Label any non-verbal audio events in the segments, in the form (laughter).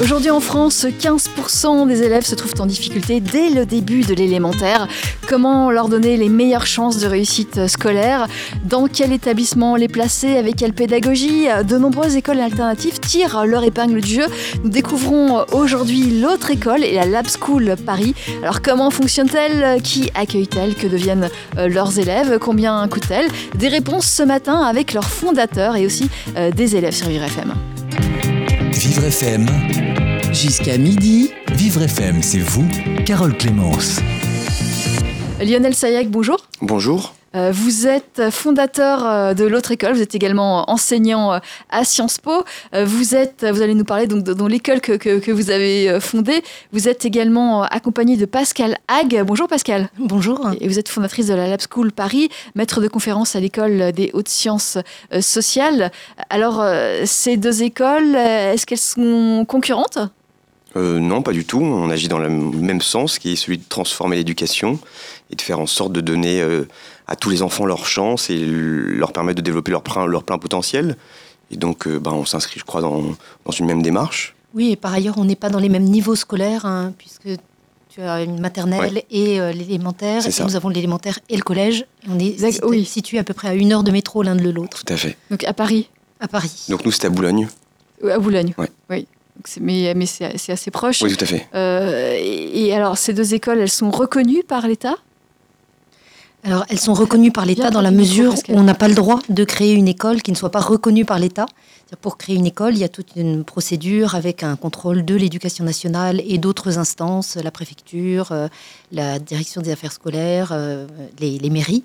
Aujourd'hui en France, 15% des élèves se trouvent en difficulté dès le début de l'élémentaire. Comment leur donner les meilleures chances de réussite scolaire? Dans quel établissement les placer? Avec quelle pédagogie? De nombreuses écoles alternatives tirent leur épingle du jeu. Nous découvrons aujourd'hui l'autre école et la Lab School Paris. Alors comment fonctionne-t-elle? Qui accueille-t-elle? Que deviennent euh, leurs élèves? Combien coûte-t-elle? Des réponses ce matin avec leurs fondateurs et aussi euh, des élèves sur Vivre FM. Vivre FM, Jusqu'à midi. Vivre FM, c'est vous, Carole Clémence. Lionel Sayac, bonjour. Bonjour. Euh, Vous êtes fondateur euh, de l'autre école, vous êtes également enseignant euh, à Sciences Po. Vous êtes, vous allez nous parler donc de, de l'école que, que- que vous avez fondée. Vous êtes également accompagné de Pascal Hague. Bonjour Pascal. Bonjour. Et vous êtes fondatrice de la Lab School Paris, maître de conférence à l'école des hautes sciences sociales. Alors, ces deux écoles, est-ce qu'elles sont concurrentes? Euh, non, pas du tout. On agit dans le même sens, qui est celui de transformer l'éducation et de faire en sorte de donner euh, à tous les enfants leur chance et leur permettre de développer leur plein, leur plein potentiel. Et donc, euh, bah, on s'inscrit, je crois, dans, dans une même démarche. Oui, et par ailleurs, on n'est pas dans les mêmes niveaux scolaires, hein, puisque tu as une maternelle et euh, l'élémentaire. C'est Et ça. nous avons l'élémentaire et le collège. Et on est D'accord, sit- oui. situés à peu près à une heure de métro l'un de l'autre, Tout à fait. Donc à Paris, à Paris. Donc, nous, c'est à Boulogne. à Boulogne. Ouais. Oui. Mais mais c'est assez proche. Oui, tout à fait. Euh, et, et alors, ces deux écoles, elles sont reconnues par l'État? Alors, elles sont reconnues par l'État dans la mesure où on n'a pas le droit de créer une école qui ne soit pas reconnue par l'État. Pour créer une école, il y a toute une procédure avec un contrôle de l'éducation nationale et d'autres instances, la préfecture, euh, la direction des affaires scolaires, euh, les, les mairies.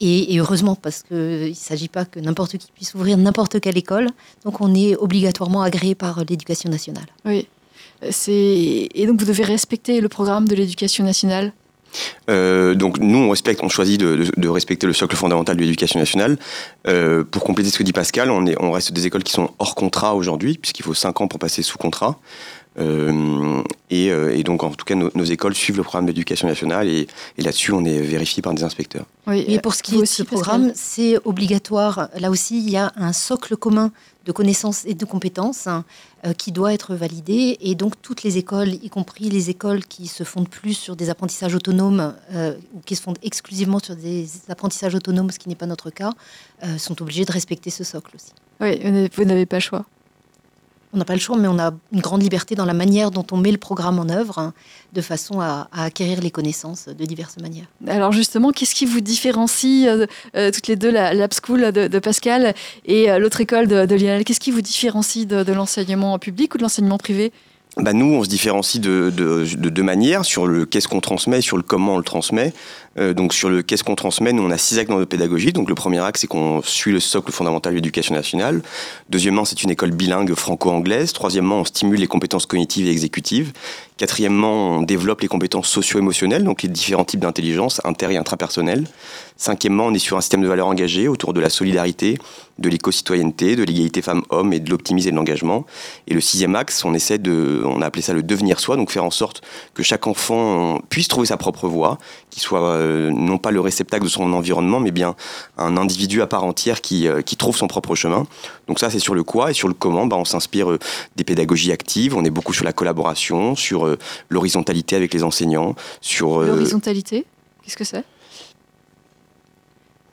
Et, et heureusement, parce qu'il ne s'agit pas que n'importe qui puisse ouvrir n'importe quelle école. Donc, on est obligatoirement agréé par l'éducation nationale. Oui. Euh, et donc vous devez respecter le programme de l'éducation nationale? Euh, donc nous, on respecte, on choisit de, de- de respecter le socle fondamental de l'éducation nationale. Euh, pour compléter ce que dit Pascal, on, est, on reste des écoles qui sont hors contrat aujourd'hui, puisqu'il faut 5 ans pour passer sous contrat. Euh, et, euh, et donc, en tout cas, nos, nos écoles suivent le programme d'éducation nationale et, et là-dessus, on est vérifié par des inspecteurs. Oui. Et pour ce qui est de ce programme, c'est obligatoire. Là aussi, il y a un socle commun de connaissances et de compétences hein, euh, qui doit être validé. Et donc, toutes les écoles, y compris les écoles qui se fondent plus sur des apprentissages autonomes euh, ou qui se fondent exclusivement sur des apprentissages autonomes, ce qui n'est pas notre cas, euh, sont obligées de respecter ce socle aussi. Oui, vous n'avez- vous n'avez pas le choix. On n'a pas le choix, mais on a une grande liberté dans la manière dont on met le programme en œuvre, hein, de façon à, acquérir les connaissances de diverses manières. Alors justement, qu'est-ce qui vous différencie euh, euh, toutes les deux, la Lab School de, Pascal et euh, l'autre école de, de Qu'est-ce qui vous différencie de l'enseignement public ou de l'enseignement privé? Bah nous, on se différencie de, de, de deux manières, sur le qu'est-ce qu'on transmet et sur le comment on le transmet. Euh, donc sur le qu'est-ce qu'on transmet, nous on a six axes dans notre pédagogie. Donc le premier axe, c'est qu'on suit le socle fondamental de l'éducation nationale. Deuxièmement, c'est une école bilingue franco-anglaise. Troisièmement, on stimule les compétences cognitives et exécutives. Quatrièmement, on développe les compétences socio-émotionnelles, donc les différents types d'intelligence inter et intrapersonnelles. Cinquièmement, on est sur un système de valeurs engagées autour de la solidarité, de l'éco-citoyenneté, de l'égalité femmes-hommes et de l'optimisme et de l'engagement. Et le sixième axe, on essaie de, on a appelé ça le devenir soi, donc faire en sorte que chaque enfant puisse trouver sa propre voie, qu'il soit euh, non pas le réceptacle de son environnement, mais bien un individu à part entière qui, euh, qui trouve son propre chemin. Donc ça, c'est sur le quoi et sur le comment, bah, on s'inspire euh, des pédagogies actives. On est beaucoup sur la collaboration, sur l'horizontalité avec les enseignants, sur L'horizontalité Qu'est-ce que c'est?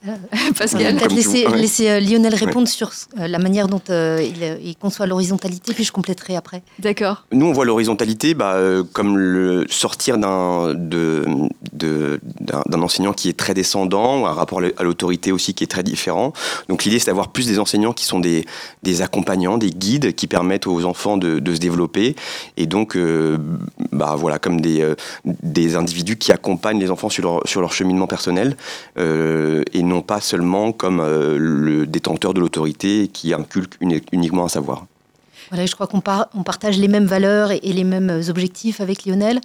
(laughs) Pascal Peut-être laisser, tout, ouais. laisser, euh, Lionel répondre sur euh, la manière dont euh, il, euh, il conçoit l'horizontalité, puis je compléterai après. D'accord. Nous, on voit l'horizontalité bah, euh, comme le sortir d'un de, de- d'un d'un enseignant qui est très descendant, ou un rapport à l'autorité aussi qui est très différent. Donc l'idée, c'est d'avoir plus des enseignants qui sont des, des accompagnants, des guides qui permettent aux enfants de, de se développer. Et donc, euh, bah, voilà, comme des, euh, des individus qui accompagnent les enfants sur leur, sur leur cheminement personnel, euh, et non pas seulement comme euh, le détenteur de l'autorité qui inculque uni- uniquement un savoir. Voilà, je crois qu'on par- on partage les mêmes valeurs et, les mêmes objectifs avec Lionel.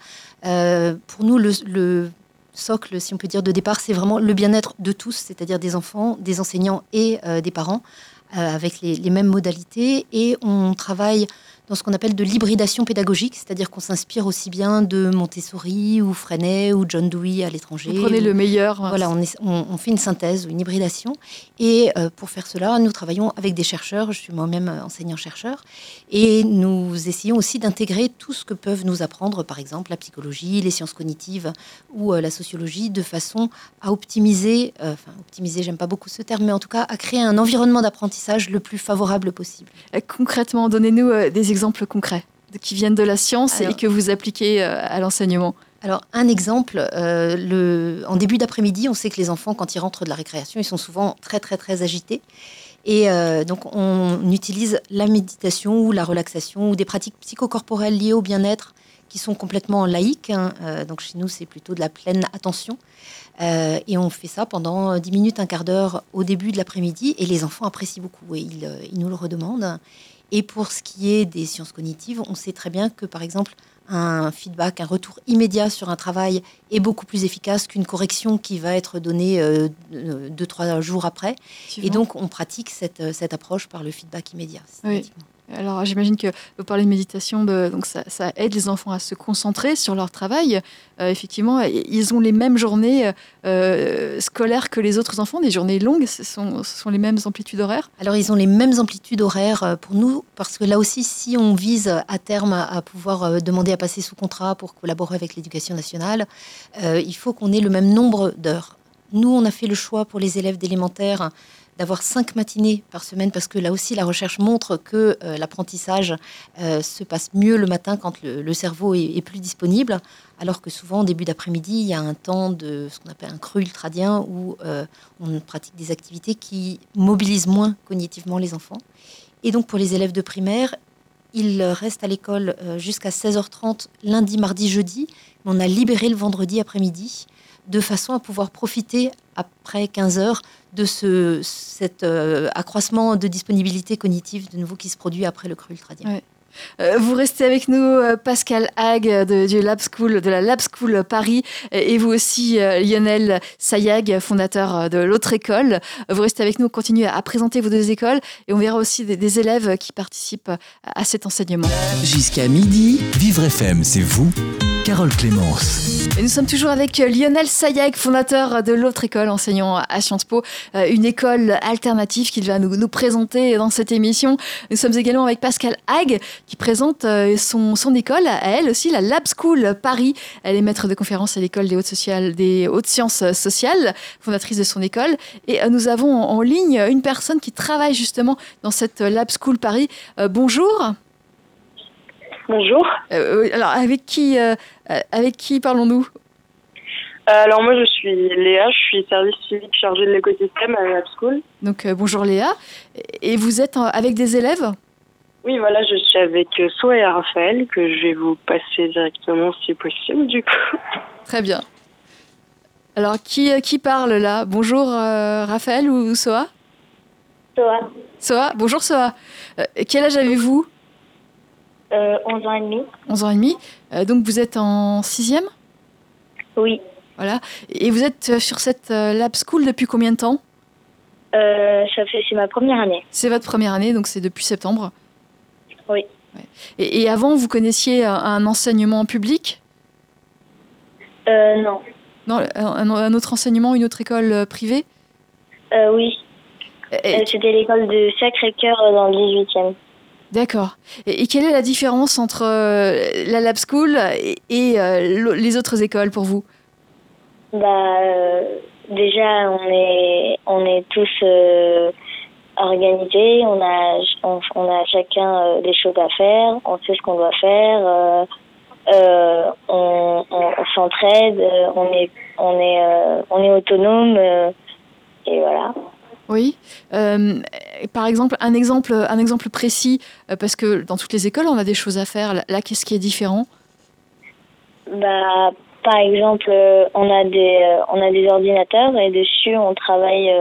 Euh, pour nous, le, le socle, si on peut dire, de départ, c'est vraiment le bien-être de tous, c'est-à-dire des enfants, des enseignants et euh, des parents. Avec les, les, mêmes modalités et on travaille dans ce qu'on appelle de l'hybridation pédagogique, c'est-à-dire qu'on s'inspire aussi bien de Montessori ou Freinet ou John Dewey à l'étranger. Vous prenez le meilleur. Voilà, on, on, fait une synthèse ou une hybridation. Et euh, pour faire cela, nous travaillons avec des chercheurs. Je suis moi-même enseignant-chercheur. Et nous essayons aussi d'intégrer tout ce que peuvent nous apprendre, par exemple, la psychologie, les sciences cognitives ou euh, la sociologie, de façon à optimiser, euh, enfin, optimiser, j'aime pas beaucoup ce terme, mais en tout cas, à créer un environnement d'apprentissage le plus favorable possible. Concrètement, donnez-nous des exemples concrets qui viennent de la science et que vous appliquez euh, à l'enseignement alors, un exemple, euh, le, en début d'après-midi, on sait que les enfants, quand ils rentrent de la récréation, ils sont souvent très, très, très agités. Et euh, donc, on utilise la méditation ou la relaxation ou des pratiques psychocorporelles liées au bien-être qui sont complètement laïques. Hein. donc, chez nous, c'est plutôt de la pleine attention. Et on fait ça pendant 10 minutes, un quart d'heure au début de l'après-midi. Et les enfants apprécient beaucoup et ils, ils nous le redemandent. Et pour ce qui est des sciences cognitives, on sait très bien que, par exemple, un feedback, un retour immédiat sur un travail est beaucoup plus efficace qu'une correction qui va être donnée euh, deux, trois jours après. Et donc, on pratique cette, cette, approche par le feedback immédiat. Oui. Alors j'imagine que vous parlez de méditation, donc ça, aide les enfants à se concentrer sur leur travail. Euh, effectivement, ils ont les mêmes journées euh, scolaires que les autres enfants, des journées longues, ce sont, les mêmes amplitudes horaires? Alors ils ont les mêmes amplitudes horaires euh, pour nous, parce que là aussi, si on vise à terme à pouvoir demander à passer sous contrat pour collaborer avec l'éducation nationale, il faut qu'on ait le même nombre d'heures. Nous, on a fait le choix pour les élèves d'élémentaire d'avoir cinq matinées par semaine, parce que là aussi, la recherche montre que euh, l'apprentissage euh, se passe mieux le matin quand le, cerveau est, plus disponible, alors que souvent, au début d'après-midi, il y a un temps de ce qu'on appelle un creux ultradien, où euh, on pratique des activités qui mobilisent moins cognitivement les enfants. Et donc, pour les élèves de primaire, ils restent à l'école jusqu'à 16h30 lundi, mardi, jeudi, mais on a libéré le vendredi après-midi de façon à pouvoir profiter après 15 heures de ce, cet euh, accroissement de disponibilité cognitive de nouveau qui se produit après le cru ultradien. Euh, vous restez avec nous, euh, Pascal Hague de, du Lab School, de la Lab School Paris, et vous aussi, Lionel Sayag, fondateur de l'autre école. Vous restez avec nous, continuez à présenter vos deux écoles, et on verra aussi des, des élèves qui participent à cet enseignement. Jusqu'à midi, Vivre FM, c'est vous Carole Clémence. Et nous sommes toujours avec Lionel Sayek, fondateur de l'autre école, enseignant à Sciences Po, euh, une école alternative qu'il va nous, présenter dans cette émission. Nous sommes également avec Pascal Hague, qui présente euh, son, école, à elle aussi, la Lab School Paris. Elle est maître de conférence à l'école des hautes, sciences sociales, fondatrice de son école. Et euh, nous avons en ligne une personne qui travaille justement dans cette Lab School Paris. bonjour. Bonjour. Euh, alors, avec qui, euh, avec qui parlons-nous? Euh, Alors, moi, je suis Léa, je suis service civique chargé de l'écosystème à la School. Donc, bonjour Léa. Et vous êtes avec des élèves? Oui, voilà, je suis avec Soa et Raphaël, que je vais vous passer directement si possible, du coup. Très bien. Alors, qui, qui parle là? Bonjour Raphaël ou Soa Soa. Soa, bonjour Soa. quel âge avez-vous? 11 euh, ans et demi. 11 ans et demi. Euh, donc vous êtes en sixième? Oui. Voilà. Et vous êtes euh, sur cette lab school depuis combien de temps? C'est ma première année. C'est votre première année, donc c'est depuis septembre? Oui. Et, avant, vous connaissiez un, enseignement public? Non. Non, un, autre enseignement, une autre école privée? Oui. C'était l'école de Sacré-Cœur dans le 18e. D'accord. Et, quelle est la différence entre euh, la Lab School et, euh, les autres écoles pour vous? Bah, euh, Déjà, on est, on est tous organisés, on a, on, a chacun des choses à faire, on sait ce qu'on doit faire, on, on s'entraide, on est, on, est, on est autonome, et voilà. Oui. Euh, par exemple, un exemple, un exemple précis, euh, parce que dans toutes les écoles, on a des choses à faire. Là, qu'est-ce qui est différent? Bah, Par exemple, euh, on a, des, on a des ordinateurs et dessus, on travaille,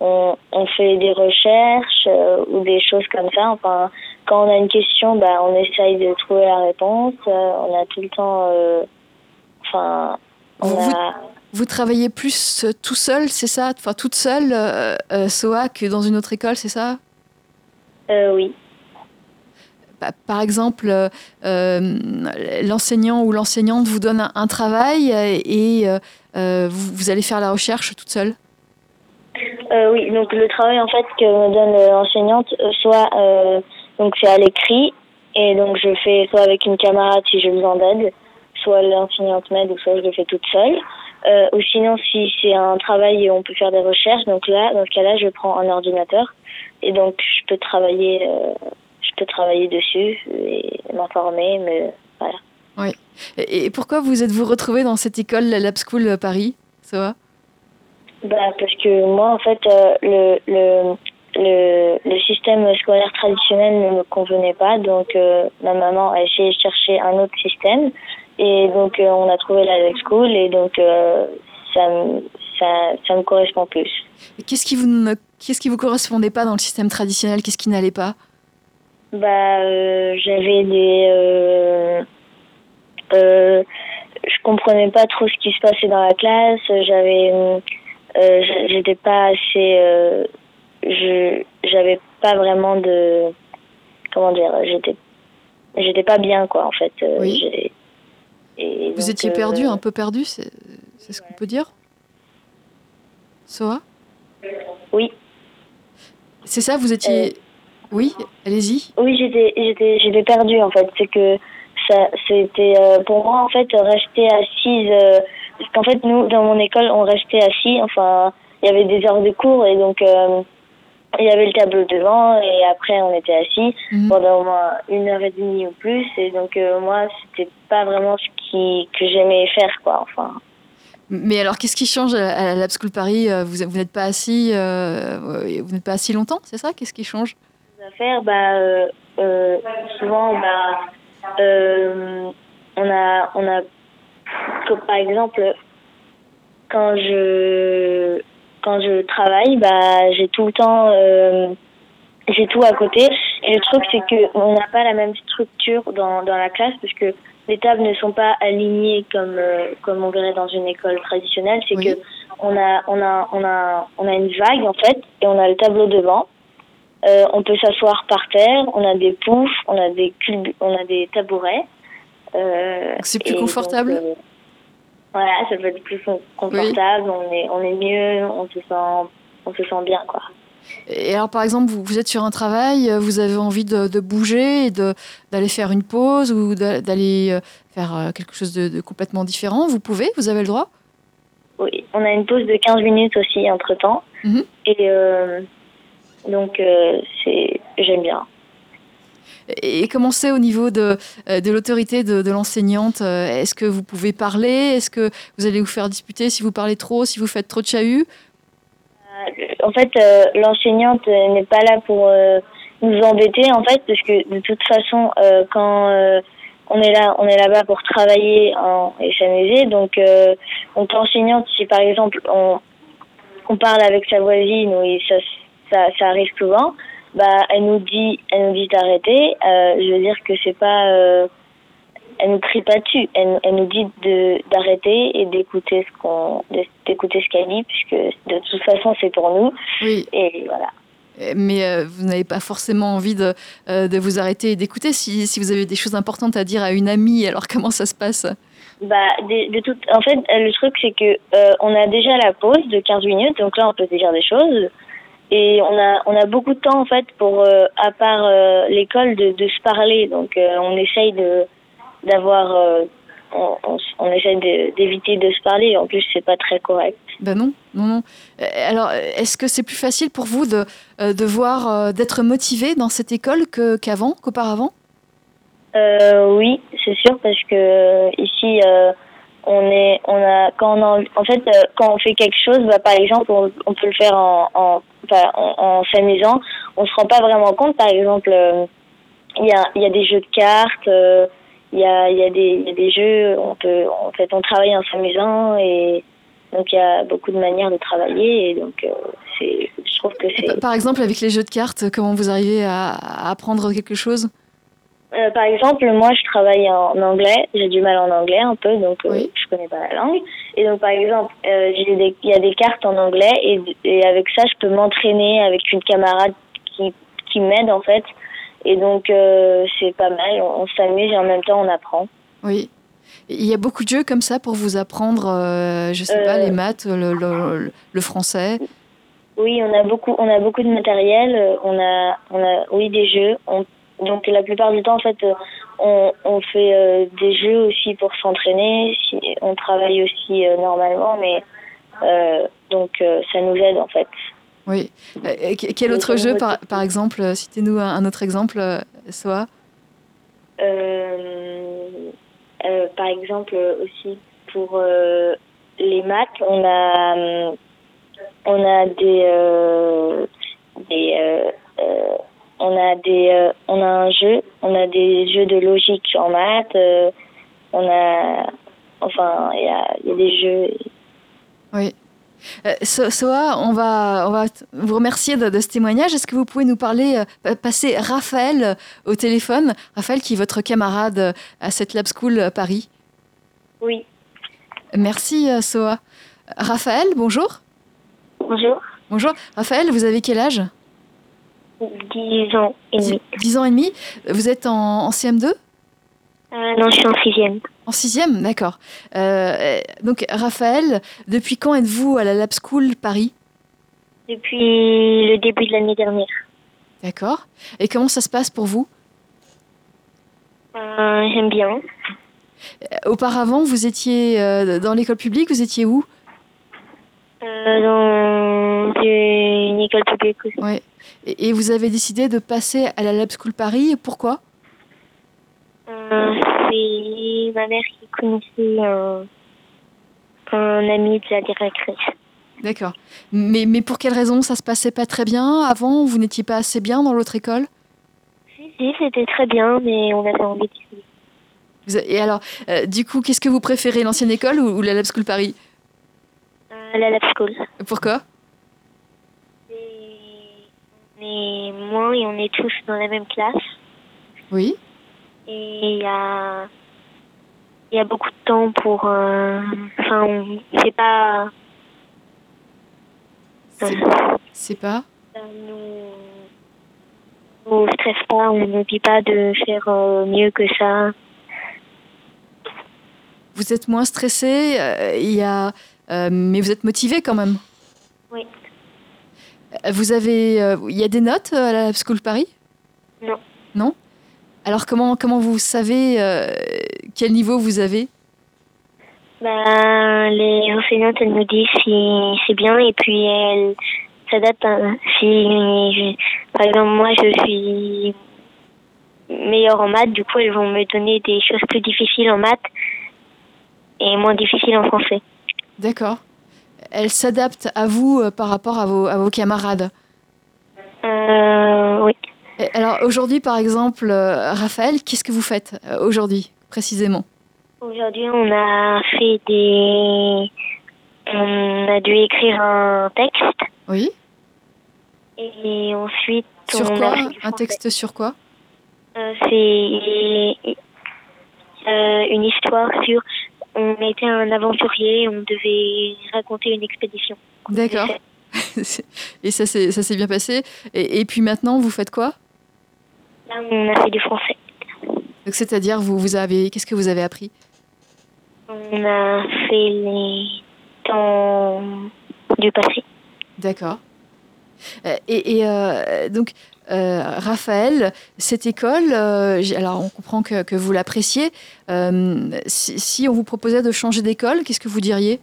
on, on, fait des recherches ou des choses comme ça. Enfin, quand on a une question, bah, on essaye de trouver la réponse. on a tout le temps... Enfin, on vous, a... vous travaillez plus tout seul, c'est ça? Enfin, toute seule, SOA, que dans une autre école, c'est ça? Oui. Bah, par exemple, l'enseignant ou l'enseignante vous donne un, travail et vous, allez faire la recherche toute seule? Oui, donc le travail en fait que me donne l'enseignante, soit donc c'est à l'écrit et donc je fais soit avec une camarade si j'ai besoin d'aide, soit l'enseignante m'aide ou soit je le fais toute seule. Euh, ou sinon si c'est un travail et on peut faire des recherches, donc là dans ce cas-là je prends un ordinateur et donc je peux travailler, euh, je peux travailler dessus et m'informer, mais voilà. Oui. Et pourquoi vous êtes-vous retrouvé dans cette école, la Lab School Paris, ça va bah, parce que moi en fait euh, le, le le, le, système scolaire traditionnel ne me convenait pas, donc euh, ma maman a essayé de chercher un autre système, et donc euh, on a trouvé la Lake School, et donc euh, ça, me, ça, ça, me correspond plus. Qu'est-ce qui vous ne, qu'est-ce qui vous correspondait pas dans le système traditionnel? Qu'est-ce qui n'allait pas? Bah, j'avais des, je comprenais pas trop ce qui se passait dans la classe, j'avais, j'étais pas assez je j'avais pas vraiment de comment dire j'étais j'étais pas bien quoi en fait euh, oui. Et vous étiez perdu euh, un peu perdu c'est ce qu'on peut dire? Soa? Oui. C'est ça vous étiez euh, oui allez-y. Oui j'étais j'étais j'étais perdu en fait. C'est que ça c'était pour moi en fait rester assise parce qu'en fait nous dans mon école on restait assis enfin il y avait des heures de cours et donc il y avait le tableau devant et après on était assis mhm. pendant au moins une heure et demie ou plus. Et donc euh, moi c'était pas vraiment ce qui que j'aimais faire quoi enfin. Mais alors qu'est-ce qui change à la Lab School Paris euh, vous vous n'êtes pas assis euh, vous n'êtes pas assis longtemps c'est ça? Qu'est-ce qui change? Faire bah souvent bah on a on a par exemple quand je quand je travaille, bah, j'ai tout le temps, euh, j'ai tout à côté. Et le truc, c'est que on n'a pas la même structure dans, dans la classe parce que les tables ne sont pas alignées comme euh, comme on verrait dans une école traditionnelle. C'est que on a on a on a on a une vague en fait et on a le tableau devant. Euh, on peut s'asseoir par terre. On a des poufs, on a des on a des tabourets. c'est plus confortable. Voilà, ça peut être plus confortable, on, est, on est mieux, on se sent, on se sent bien, quoi. Et alors, par exemple, vous, vous êtes sur un travail, vous avez envie de, de bouger, d'aller faire une pause ou d'aller euh, faire euh, quelque chose de, complètement différent, vous pouvez Vous avez le droit? Oui, on a une pause de 15 minutes aussi entre-temps. Mhm. Et euh, donc, c'est j'aime bien. Et comment c'est au niveau de, euh, de l'autorité de, l'enseignante euh, Est-ce que vous pouvez parler? Est-ce que vous allez vous faire disputer si vous parlez trop, si vous faites trop de chahut? Euh, En fait, l'enseignante n'est pas là pour nous embêter, en fait, parce que de toute façon, quand on est là, on est là-bas pour travailler et s'amuser. Donc, on enseignante, si par exemple on, parle avec sa voisine, oui, ça arrive souvent bah, elle nous dit, elle nous dit d'arrêter. Euh, je veux dire que c'est pas, euh, elle nous crie pas dessus. Elle, elle nous dit de d'arrêter et d'écouter ce qu'on, d'écouter ce qu'elle dit, puisque de toute façon c'est pour nous. Oui. Et voilà. Mais euh, vous n'avez pas forcément envie de, de vous arrêter et d'écouter si, si vous avez des choses importantes à dire à une amie. Alors comment ça se passe? Bah, de, de toute, en fait, le truc c'est que on a déjà la pause de 15 minutes, donc là on peut se dire des choses. Et on a, on a beaucoup de temps en fait pour, euh, à part euh, l'école, de, de, se parler. Donc euh, on essaye de d'avoir, on, on, on, essaye d'éviter de, se parler. En plus, c'est pas très correct. Ben non, non, non. Alors, est-ce que c'est plus facile pour vous de, de voir, d'être motivé dans cette école que, qu'avant, qu'auparavant? Oui, c'est sûr, parce que ici on est on a quand on en fait quand on fait quelque chose bah, par exemple on, on peut le faire en, en en, s'amusant, on se rend pas vraiment compte. Par exemple, euh, il y, a, y a des jeux de cartes, euh, il y, a, y, a des, y a des jeux, on peut, en fait, on travaille en s'amusant et donc il y a beaucoup de manières de travailler et donc euh, c'est, je trouve que c'est. Par exemple, avec les jeux de cartes, comment vous arrivez à, apprendre quelque chose? Euh, par exemple, moi, je travaille en anglais. J'ai du mal en anglais un peu, donc euh, Oui. je connais pas la langue. Et donc, par exemple, euh, il y a des cartes en anglais et, et avec ça, je peux m'entraîner avec une camarade qui, qui m'aide en fait. Et donc, euh, c'est pas mal. On, on s'amuse et en même temps, on apprend. Oui. Il y a beaucoup de jeux comme ça pour vous apprendre, je sais pas, les maths, le, le- le français? Oui, on a beaucoup, on a beaucoup de matériel. On a, on a, oui, des jeux. On- donc la plupart du temps, en fait, euh, on, on fait euh, des jeux aussi pour s'entraîner. On travaille aussi euh, normalement, mais euh, donc ça nous aide en fait. Oui. Que- quel autre jeu, par, par exemple Citez-nous un, autre exemple, Soa. Par exemple aussi pour les maths, on a, on a des, des on a des, euh, on a un jeu, on a des jeux de logique en maths. euh, on a, enfin, il y a, il y a des jeux. Oui. Euh, So- Soa, on va, on va vous remercier de, de ce témoignage. Est-ce que vous pouvez nous parler, pa- passer Raphaël au téléphone? Raphaël qui est votre camarade à cette Lab School Paris. Oui. Merci Soa. Raphaël, bonjour. Bonjour. Bonjour. Raphaël, vous avez quel âge? 10 ans et demi. 10 ans et demi. Vous êtes en, en CM2 Euh, non, je suis en sixième. En sixième, d'accord. Euh, donc Raphaël, depuis quand êtes-vous à la Lab School Paris? Depuis le début de l'année dernière. D'accord. Et comment ça se passe pour vous? Euh, J'aime bien. Auparavant, vous étiez dans l'école publique, vous étiez où? Dans une école publique aussi. Ouais. Et, et vous avez décidé de passer à la Lab School Paris. Pourquoi? Euh, c'est ma mère qui connaissait un, un ami de la directrice. D'accord. Mais, mais pour quelle raison? Ça se passait pas très bien Avant, vous n'étiez pas assez bien dans l'autre école? Si, si, c'était très bien, mais on avait envie a- Et alors, euh, du coup, qu'est-ce que vous préférez, l'ancienne école ou, ou la Lab School Paris? Euh, la lab school. Pourquoi? On est moins et on est tous dans la même classe. Oui. Et il y a, y a beaucoup de temps pour. euh, Enfin, on- c'est pas. C'est- C'est pas Ça nous, nous stresse pas, on ne dit pas de faire euh, mieux que ça. Vous êtes moins stressé, euh, il y a, euh, mais vous êtes motivé quand même. Oui. Vous avez, euh, il y a des notes euh, à la Lab School Paris? Non. Non? Alors comment comment vous savez euh, quel niveau vous avez? Ben, les enseignantes, elles nous disent si c'est bien et puis elles s'adaptent. hein. Si, je- par exemple, moi, je suis meilleure en maths, du coup, elles vont me donner des choses plus difficiles en maths et moins difficiles en français. D'accord. Elle s'adapte à vous euh, par rapport à vos, à vos camarades. Euh, oui. Et Alors aujourd'hui, par exemple, euh, Raphaël, qu'est-ce que vous faites aujourd'hui, précisément? Aujourd'hui, on a fait des. On a dû écrire un texte Oui. et ensuite. Sur on quoi a Un texte sur quoi? Euh, c'est euh, une histoire sur. On était un aventurier, on devait raconter une expédition. D'accord. (laughs) Et ça s'est bien passé. Et, et puis maintenant, vous faites quoi? Là, on a fait du français. Donc c'est-à-dire, vous vous avez, qu'est-ce que vous avez appris? On a fait les temps du passé. D'accord. Euh, Et, et, euh, donc, Raphaël, cette école, euh, alors on comprend que, que vous l'appréciez. Euh, si, si on vous proposait de changer d'école, qu'est-ce que vous diriez?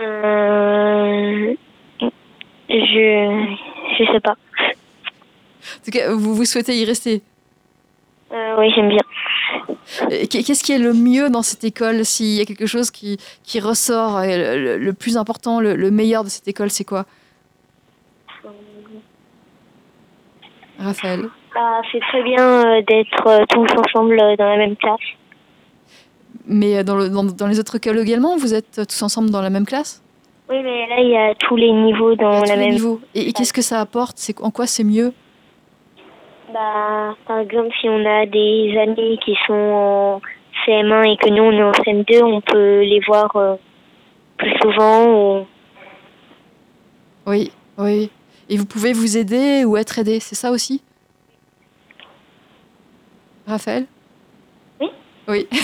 Euh, je je sais pas. En tout cas, vous, vous souhaitez y rester? Euh, oui, j'aime bien. Euh, qu'est- Qu'est-ce qui est le mieux dans cette école? S'il y a quelque chose qui, qui ressort, euh, le, le- le plus important, le, le meilleur de cette école, c'est quoi? Raphaël Bah, c'est très bien euh, d'être euh, tous ensemble euh, dans la même classe. Mais dans, le- dans- dans les autres écoles également, vous êtes tous ensemble dans la même classe? Oui, mais là, il y a tous les niveaux dans la les même. niveaux. Et, et qu'est-ce que ça apporte? C'est En quoi c'est mieux? Bah, par exemple, si on a des amis qui sont en CM1 et que nous on est en CM2, on peut les voir euh, plus souvent. Ou... Oui, oui. Et vous pouvez vous aider ou être aidé, c'est ça aussi? Raphaël? Oui. (laughs)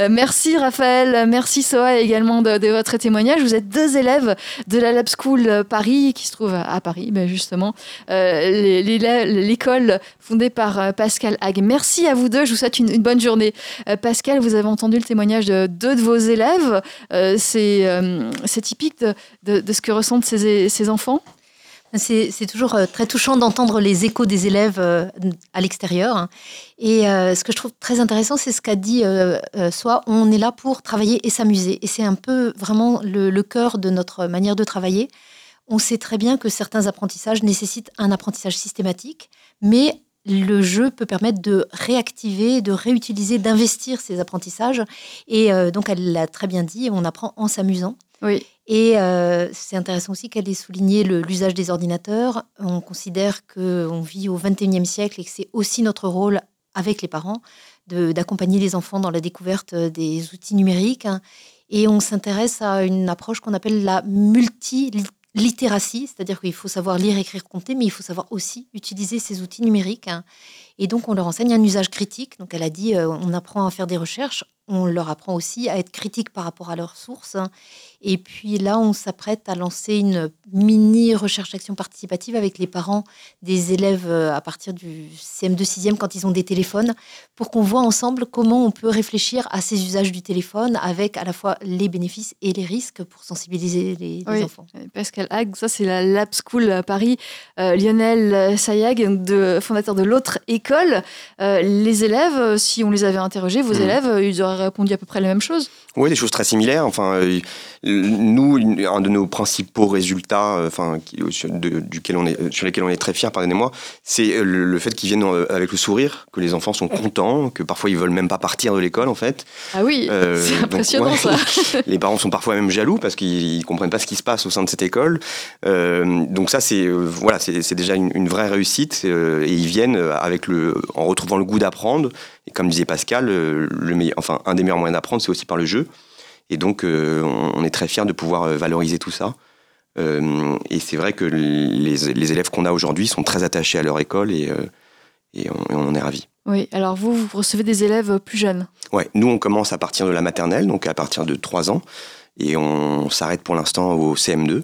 Euh, merci Raphaël, merci Soa également de, de, votre témoignage. Vous êtes deux élèves de la Lab School Paris qui se trouve à Paris, ben justement, euh, l'école fondée par euh, Pascal Hague. Merci à vous deux, je vous souhaite une, une bonne journée. Euh, Pascal, vous avez entendu le témoignage de deux de vos élèves. Euh, C'est typique de, de, de, ce que ressentent ces, ces enfants? C'est toujours euh, très touchant d'entendre les échos des élèves euh, à l'extérieur. Et euh, ce que je trouve très intéressant, c'est ce qu'a dit Soit, on est là pour travailler et s'amuser. Et c'est un peu vraiment le, le, cœur de notre manière de travailler. On sait très bien que certains apprentissages nécessitent un apprentissage systématique, mais le jeu peut permettre de réactiver, de réutiliser, d'investir ces apprentissages. Et donc, elle l'a très bien dit, on apprend en s'amusant. Oui. Et euh, c'est intéressant aussi qu'elle ait souligné l'usage des ordinateurs. On considère qu'on vit au XXIe siècle et que c'est aussi notre rôle avec les parents d'accompagner les enfants dans la découverte des outils numériques. Et on s'intéresse à une approche qu'on appelle la multilittératie, c'est-à-dire qu'il faut savoir lire, écrire, compter, mais il faut savoir aussi utiliser ces outils numériques. Et donc, on leur enseigne un usage critique. Donc, elle a dit, euh, on apprend à faire des recherches, on leur apprend aussi à être critique par rapport à leurs sources. Et puis là, on s'apprête à lancer une mini recherche action participative avec les parents des élèves euh, à partir du CM2 6e quand ils ont des téléphones pour qu'on voit ensemble comment on peut réfléchir à ces usages du téléphone avec à la fois les bénéfices et les risques pour sensibiliser les, oui. enfants. Pascal Hague, ça c'est la Lab School à Paris. Euh, Lionel Sayag, de, fondateur de l'autre école. Euh, les élèves, si on les avait interrogés, vos mmh. élèves, ils auraient répondu à peu près la même chose Oui, des choses très similaires. Enfin, euh, nous, un de nos principaux résultats, euh, enfin, de, duquel on est, sur lesquels on est très fiers, pardonnez-moi, c'est le, le, fait qu'ils viennent avec le sourire, que les enfants sont contents, que parfois ils veulent même pas partir de l'école, en fait. Ah oui, euh, (laughs) c'est impressionnant donc, ouais, ça. (laughs) les parents sont parfois même jaloux parce qu'ils comprennent pas ce qui se passe au sein de cette école. Euh, donc ça, c'est voilà, c'est déjà une, une, vraie réussite. et ils viennent avec le, en retrouvant le goût d'apprendre. Et comme disait Pascal, le meilleur, enfin, un des meilleurs moyens d'apprendre, c'est aussi par le jeu. Et donc, euh, on est très fiers de pouvoir valoriser tout ça. Euh, et c'est vrai que les, les élèves qu'on a aujourd'hui sont très attachés à leur école et, euh, et on, on, est ravis. Oui, alors vous, vous recevez des élèves plus jeunes Ouais, nous, on commence à partir de la maternelle, donc à partir de 3 ans, et on s'arrête pour l'instant au CM2.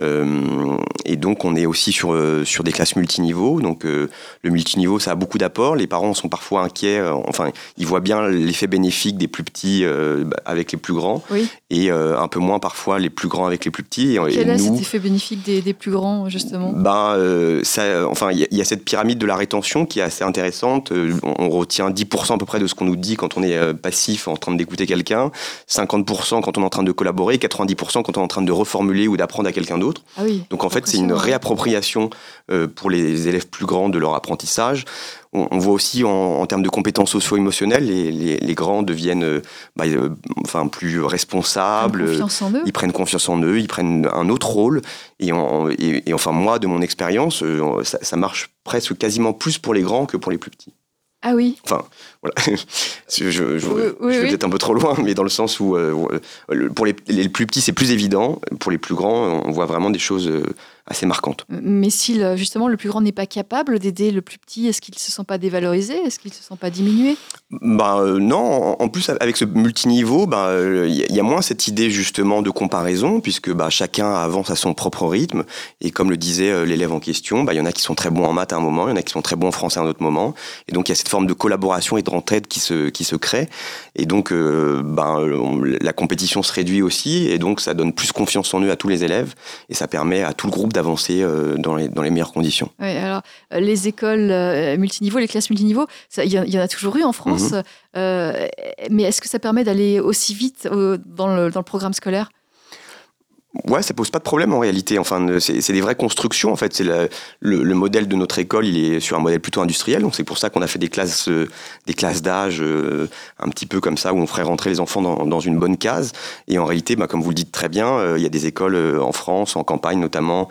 Euh, et donc on est aussi sur, euh, sur des classes multiniveaux. Donc euh, le multiniveau, ça a beaucoup d'apports. Les parents sont parfois inquiets. Euh, enfin, ils voient bien l'effet bénéfique des plus petits euh, avec les plus grands, oui. et un peu moins parfois les plus grands avec les plus petits. Et, Quel est nous, cet effet bénéfique des, des plus grands justement? Ben, ça, enfin, il y, y, a cette pyramide de la rétention qui est assez intéressante. On, on retient 10% à peu près de ce qu'on nous dit quand on est passif en train d'écouter quelqu'un, 50% quand on est en train de collaborer, 90% quand on est en train de reformuler ou d'apprendre à quelqu'un d'autre. Ah oui, Donc en fait, c'est une réappropriation euh, pour les élèves plus grands de leur apprentissage. On, on voit aussi en, en, termes de compétences socio-émotionnelles, les, les, les, grands deviennent euh, bah, euh, enfin, plus responsables, ils prennent, ils prennent confiance en eux, ils prennent un autre rôle. Et, en, et, et enfin, moi, de mon expérience, ça, ça marche presque quasiment plus pour les grands que pour les plus petits. Ah oui. Enfin, voilà. (laughs) je, je, je, oui, oui, je vais oui. peut-être un peu trop loin, mais dans le sens où euh, pour les, les, plus petits, c'est plus évident. Pour les plus grands, on voit vraiment des choses euh, assez marquantes. Mais si justement le plus grand n'est pas capable d'aider le plus petit, est-ce qu'il ne se sent pas dévalorisé? Est-ce qu'il ne se sent pas diminué? Bah, euh, Non, en, plus avec ce multiniveau, il bah, y, y, a moins cette idée justement de comparaison, puisque bah, chacun avance à son propre rythme. Et comme le disait euh, l'élève en question, il y en a qui sont très bons en maths à un moment, il y en a qui sont très bons en français à un autre moment. Et donc il y a cette forme de collaboration et d'entraide qui se, qui se crée. Et donc euh, la compétition se réduit aussi, et donc ça donne plus confiance en eux à tous les élèves, et ça permet à tout le groupe d'avancer euh, dans, les, dans les meilleures conditions. Oui, alors euh, les écoles euh, multiniveaux, les classes multiniveaux, il y, y, en a toujours eu en France, mm -hmm. mais est-ce que ça permet d'aller aussi vite dans le, dans, le, programme scolaire? Ouais, ça pose pas de problème en réalité. Enfin, c'est des vraies constructions. En fait, c'est le, le, modèle de notre école. Il est sur un modèle plutôt industriel. Donc c'est pour ça qu'on a fait des classes, euh, des classes d'âge euh, un petit peu comme ça où on ferait rentrer les enfants dans, dans une bonne case. Et en réalité, bah, comme vous le dites très bien, euh, il y a des écoles en France, en campagne notamment,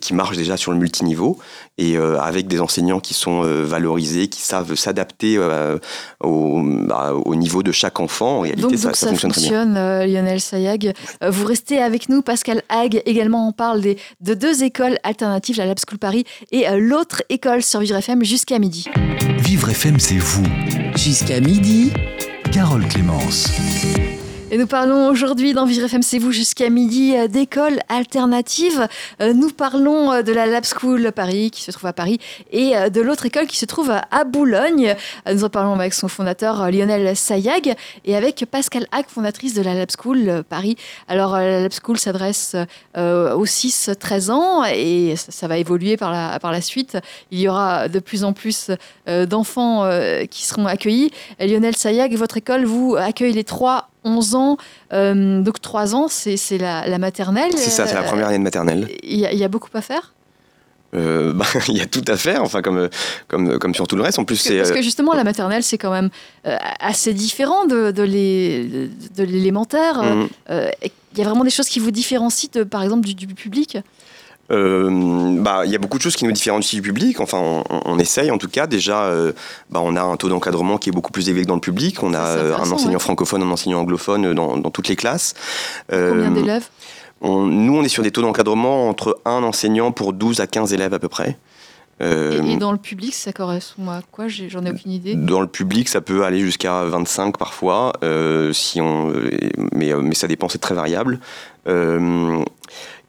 qui marchent déjà sur le multiniveau et avec des enseignants qui sont valorisés, qui savent s'adapter au, bah, au, niveau de chaque enfant. En réalité, donc, ça, ça, fonctionne, très bien. Lionel Sayag, vous restez avec nous. Pascal Hague également en parle des, de deux écoles alternatives, la Lab School Paris et euh, l'autre école sur Vivre FM jusqu'à midi. Vivre FM, c'est vous. Jusqu'à midi. Carole Clémence. Et nous parlons aujourd'hui dans Vivre FM, c'est vous jusqu'à midi euh, d'école alternative. Euh, nous parlons euh, de la Lab School Paris qui se trouve à Paris et de l'autre école qui se trouve à Boulogne. Nous en parlons avec son fondateur Lionel Sayag et avec Pascal Hack, fondatrice de la Lab School Paris. Alors la Lab School s'adresse aux 6-13 ans et ça va évoluer par la, par la suite. Il y aura de plus en plus d'enfants qui seront accueillis. Lionel Sayag, votre école vous accueille les 3 11 ans, euh, donc 3 ans, c'est la, maternelle. C'est ça, c'est la première année de maternelle. Il y, a beaucoup à faire? Euh, bah, (laughs) il y a tout à faire, enfin comme comme comme sur tout le reste. En plus, c'est parce que justement la maternelle c'est quand même euh, assez différent de de l'élémentaire. Mhm. Il y a vraiment des choses qui vous différencient, par exemple, du, du public? Euh, bah, il y a beaucoup de choses qui nous différencient du public. Enfin, on, essaye en tout cas. Déjà, euh, bah, on a un taux d'encadrement qui est beaucoup plus élevé que dans le public. On a euh, un enseignant francophone, un enseignant anglophone dans, dans toutes les classes. Combien d'élèves? Nous, on est sur des taux d'encadrement entre un enseignant pour 12 à 15 élèves à peu près. et, dans le public, ça correspond à quoi? J'en ai aucune idée. Dans le public, ça peut aller jusqu'à 25 parfois, si on, mais, mais ça dépend, c'est très variable.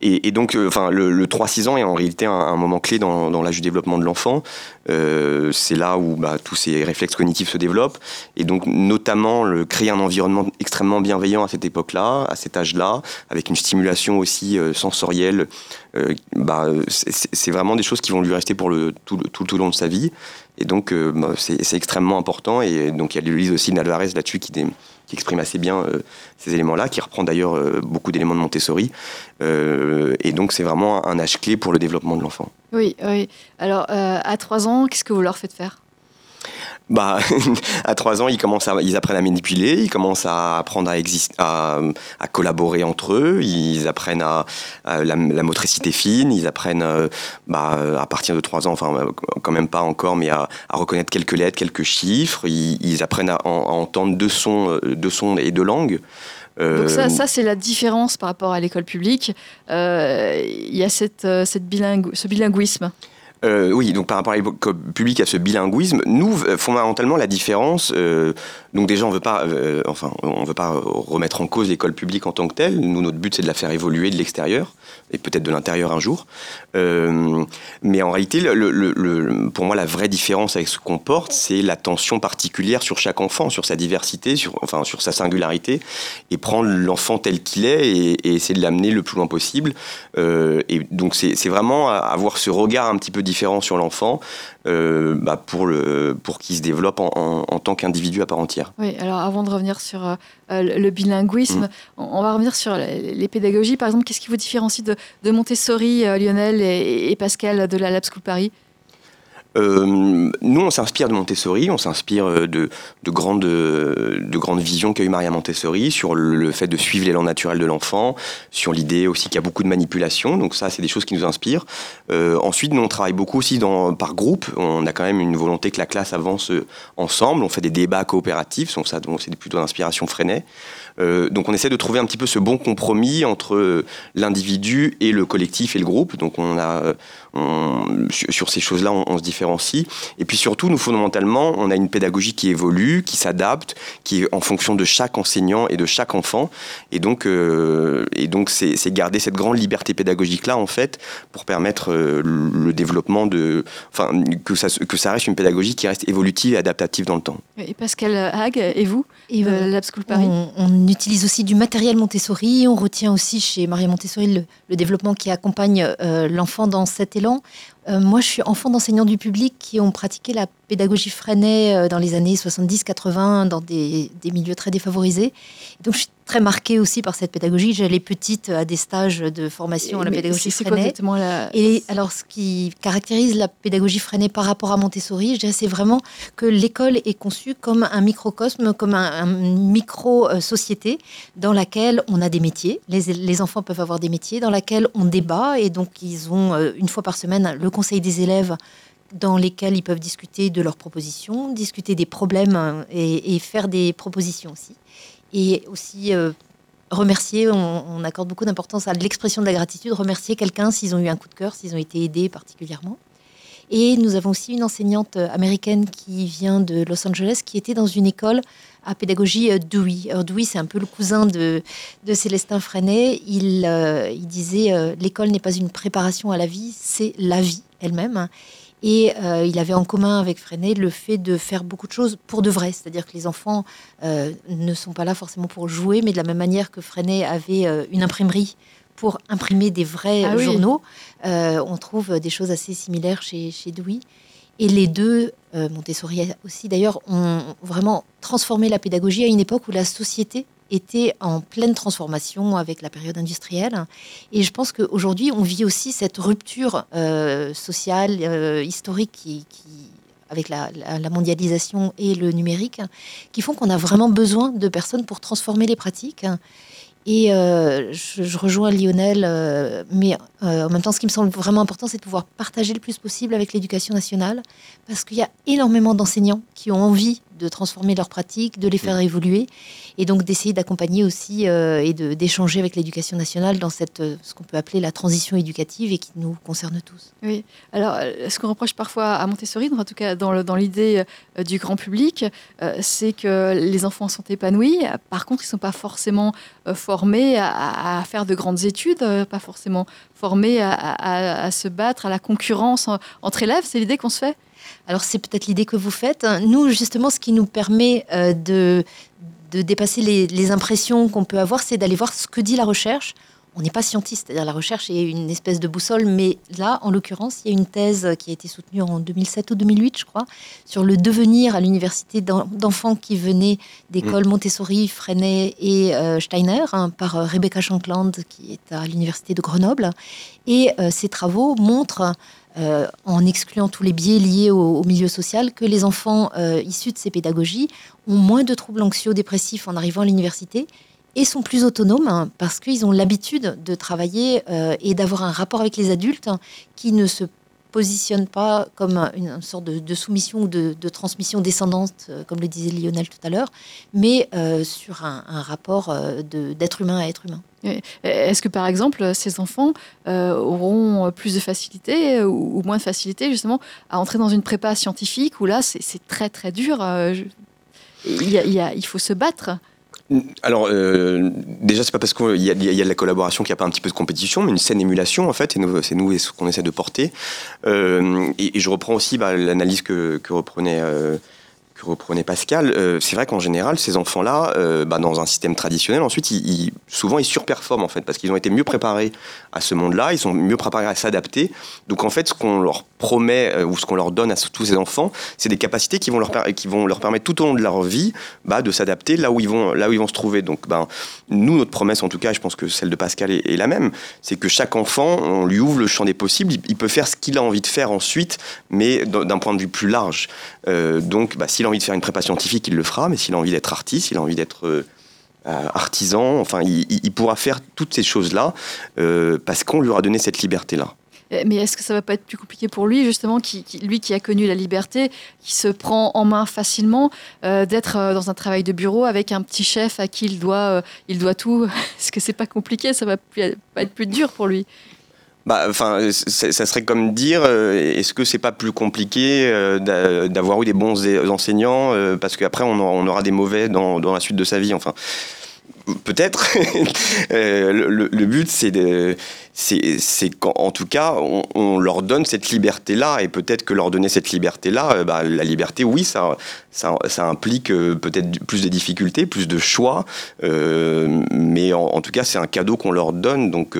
Et, donc, euh, enfin, le, 3-6 ans est en réalité un, moment clé dans, l'âge du développement de l'enfant. Euh, c'est là où bah, tous ces réflexes cognitifs se développent. Et donc, notamment, le, créer un environnement extrêmement bienveillant à cette époque-là, à cet âge-là, avec une stimulation aussi euh, sensorielle, bah, c'est vraiment des choses qui vont lui rester pour le, tout, tout, tout, long de sa vie. Et donc, bah, c'est extrêmement important. Et donc, il y a Louise aussi Alvarez là-dessus qui, qui exprime assez bien euh, ces éléments-là, qui reprend d'ailleurs euh, beaucoup d'éléments de Montessori. Euh, et donc c'est vraiment un âge clé pour le développement de l'enfant. Oui, oui. Alors à 3 ans, qu'est-ce que vous leur faites faire? Bah, (laughs) à 3 ans, ils, commencent à, ils apprennent à manipuler, ils commencent à apprendre à, exister, à, collaborer entre eux, ils apprennent à, la, motricité fine, ils apprennent euh, bah, à partir de 3 ans, enfin euh, quand même pas encore, mais à, reconnaître quelques lettres, quelques chiffres, ils, apprennent à, entendre deux sons, euh, deux sons et deux langues. Donc ça, ça c'est la différence par rapport à l'école publique. Il y a cette, cette bilingue, ce bilinguisme. Euh, oui, donc par rapport à l'école publique, à ce bilinguisme, nous, euh, fondamentalement, la différence, euh, donc déjà, on veut pas, enfin, on veut pas remettre en cause l'école publique en tant que telle. Nous, notre but, c'est de la faire évoluer de l'extérieur et peut-être de l'intérieur un jour. mais en réalité, le, pour moi, la vraie différence avec ce qu'on porte, c'est l'attention particulière sur chaque enfant, sur sa diversité, sur, enfin, sur sa singularité, et prendre l'enfant tel qu'il est et, et, essayer de l'amener le plus loin possible. et donc, c'est vraiment avoir ce regard un petit peu différent sur l'enfant euh, bah pour, le, pour qu'il se développe en, en, tant qu'individu à part entière. Oui, alors avant de revenir sur euh, le bilinguisme, mm. on, va revenir sur les, pédagogies. Par exemple, qu'est-ce qui vous différencie de, de Montessori, euh, Lionel et, et, Pascal de la Lab School Paris? Euh, nous, on s'inspire de Montessori, on s'inspire euh, de, de, grandes, de grandes visions qu'a eu Maria Montessori sur le, fait de suivre l'élan naturel de l'enfant, sur l'idée aussi qu'il y a beaucoup de manipulation. Donc ça, c'est des choses qui nous inspirent. Euh, ensuite, nous, on travaille beaucoup aussi dans, par groupe. On a quand même une volonté que la classe avance ensemble. On fait des débats coopératifs. Donc ça, c'est plutôt d'inspiration Freinet. Euh, donc on essaie de trouver un petit peu ce bon compromis entre euh, l'individu et le collectif et le groupe. Donc on a, euh, sur ces choses-là, on, se différencie. Et puis surtout, nous fondamentalement, on a une pédagogie qui évolue, qui s'adapte, qui est en fonction de chaque enseignant et de chaque enfant. Et donc, et donc c'est, garder cette grande liberté pédagogique-là, en fait, pour permettre le développement de, enfin, que ça, que ça reste une pédagogie qui reste évolutive et adaptative dans le temps. Et Pascal Hague, et vous, et Lab School Paris? utilise aussi du matériel Montessori. On retient aussi chez Maria Montessori le, développement qui accompagne euh, l'enfant dans cet élan. Euh, moi, je suis enfant d'enseignant du public qui ont pratiqué la pédagogie Freinet dans les années 70-80 dans des, des, milieux très défavorisés. Donc je suis très marquée aussi par cette pédagogie. J'allais petite à des stages de formation à la pédagogie Freinet. La... Et alors ce qui caractérise la pédagogie Freinet par rapport à Montessori, je dirais c'est vraiment que l'école est conçue comme un microcosme, comme un, micro-société dans laquelle on a des métiers. Les, les, enfants peuvent avoir des métiers dans laquelle on débat et donc ils ont euh, une fois par semaine le conseil des élèves dans lesquels ils peuvent discuter de leurs propositions, discuter des problèmes euh, et, faire des propositions aussi. Et aussi euh, remercier, on, accorde beaucoup d'importance à l'expression de la gratitude, remercier quelqu'un s'ils ont eu un coup de cœur, s'ils ont été aidés particulièrement. Et nous avons aussi une enseignante américaine qui vient de Los Angeles, qui était dans une école à pédagogie Dewey. Alors Dewey, c'est un peu le cousin de, de Célestin Freinet. Il, il disait, l'école n'est pas une préparation à la vie, c'est la vie elle-même. Et euh, il avait en commun avec Freinet le fait de faire beaucoup de choses pour de vrai. C'est-à-dire que les enfants euh, ne sont pas là forcément pour jouer, mais de la même manière que Freinet avait euh, une imprimerie pour imprimer des vrais ah journaux, on trouve des choses assez similaires chez, chez Dewey. Et les deux, Montessori aussi d'ailleurs, ont vraiment transformé la pédagogie à une époque où la société était en pleine transformation avec la période industrielle. Et je pense qu'aujourd'hui, on vit aussi cette rupture euh, sociale, euh, historique qui, avec la, mondialisation et le numérique, qui font qu'on a vraiment besoin de personnes pour transformer les pratiques. Et euh, je, rejoins Lionel, mais en même temps, ce qui me semble vraiment important, c'est de pouvoir partager le plus possible avec l'éducation nationale, parce qu'il y a énormément d'enseignants qui ont envie de transformer leurs pratiques, de les faire évoluer, et donc d'essayer d'accompagner aussi euh, et d'échanger avec l'éducation nationale dans cette, euh, ce qu'on peut appeler la transition éducative et qui nous concerne tous. Oui, alors euh, ce qu'on reproche parfois à Montessori, dans, en tout cas dans l'idée du grand public, c'est que les enfants sont épanouis, par contre ils ne sont pas forcément formés à, faire de grandes études, pas forcément formés à, à se battre à la concurrence entre élèves, c'est l'idée qu'on se fait alors c'est peut-être l'idée que vous faites. Nous, justement, ce qui nous permet euh, de, de dépasser les, impressions qu'on peut avoir, c'est d'aller voir ce que dit la recherche. On n'est pas scientiste, c'est-à-dire la recherche est une espèce de boussole, mais là, en l'occurrence, il y a une thèse qui a été soutenue en 2007 ou 2008, je crois, sur le devenir à l'université d'enfants qui venaient d'écoles mm. Montessori, Freinet et euh, Steiner, hein, par euh, Rebecca Shankland, qui est à l'université de Grenoble. Et ces travaux montrent euh, en excluant tous les biais liés au, milieu social, que les enfants euh, issus de ces pédagogies ont moins de troubles anxio-dépressifs en arrivant à l'université et sont plus autonomes hein, parce qu'ils ont l'habitude de travailler euh, et d'avoir un rapport avec les adultes qui ne se positionne pas comme une, sorte de, soumission ou de, transmission descendante, comme le disait Lionel tout à l'heure, mais sur un, rapport d'être humain à être humain. Est-ce que par exemple ces enfants euh, auront plus de facilité ou moins de facilité justement à entrer dans une prépa scientifique où là c'est très très dur euh, il, faut se battre alors, euh, déjà, c'est pas parce qu'il y, a de la collaboration qu'il n'y a pas un petit peu de compétition, mais une saine émulation, en fait, et c'est nous, ce qu'on essaie de porter. et, je reprends aussi bah, l'analyse que, reprenait que reprenait Pascal, euh, c'est vrai qu'en général, ces enfants-là, euh, bah, dans un système traditionnel, ensuite, ils, souvent, ils surperforment, en fait, parce qu'ils ont été mieux préparés à ce monde-là, ils sont mieux préparés à s'adapter. Donc, en fait, ce qu'on leur promet euh, ou ce qu'on leur donne à tous ces enfants, c'est des capacités qui vont leur, qui vont leur permettre tout au long de leur vie bah, de s'adapter là, où ils vont, là où ils vont se trouver. Donc, ben, nous, notre promesse, en tout cas, je pense que celle de Pascal est, la même, c'est que chaque enfant, on lui ouvre le champ des possibles, il, peut faire ce qu'il a envie de faire ensuite, mais d'un point de vue plus large. donc, bah, s'il envie de faire une prépa scientifique, il le fera, mais s'il a envie d'être artiste, s'il a envie d'être euh, euh, artisan, enfin, il, pourra faire toutes ces choses-là euh, parce qu'on lui aura donné cette liberté-là. Mais est-ce que ça va pas être plus compliqué pour lui, justement, qui, lui qui a connu la liberté, qui se prend en main facilement, d'être dans un travail de bureau avec un petit chef à qui il doit, il doit tout? (laughs) Est-ce que c'est pas compliqué? Ça va pas être plus dur pour lui bah, enfin, ça serait comme dire, euh, est-ce que c'est pas plus compliqué euh, d'avoir eu des bons enseignants euh, parce qu'après on, on, aura des mauvais dans, dans, la suite de sa vie. Enfin, peut-être. (laughs) le, but, c'est de, c'est qu'en tout cas, on, leur donne cette liberté-là, et peut-être que leur donner cette liberté-là, bah, la liberté, oui, ça, ça, ça implique peut-être plus de difficultés, plus de choix, mais en, en, tout cas, c'est un cadeau qu'on leur donne, donc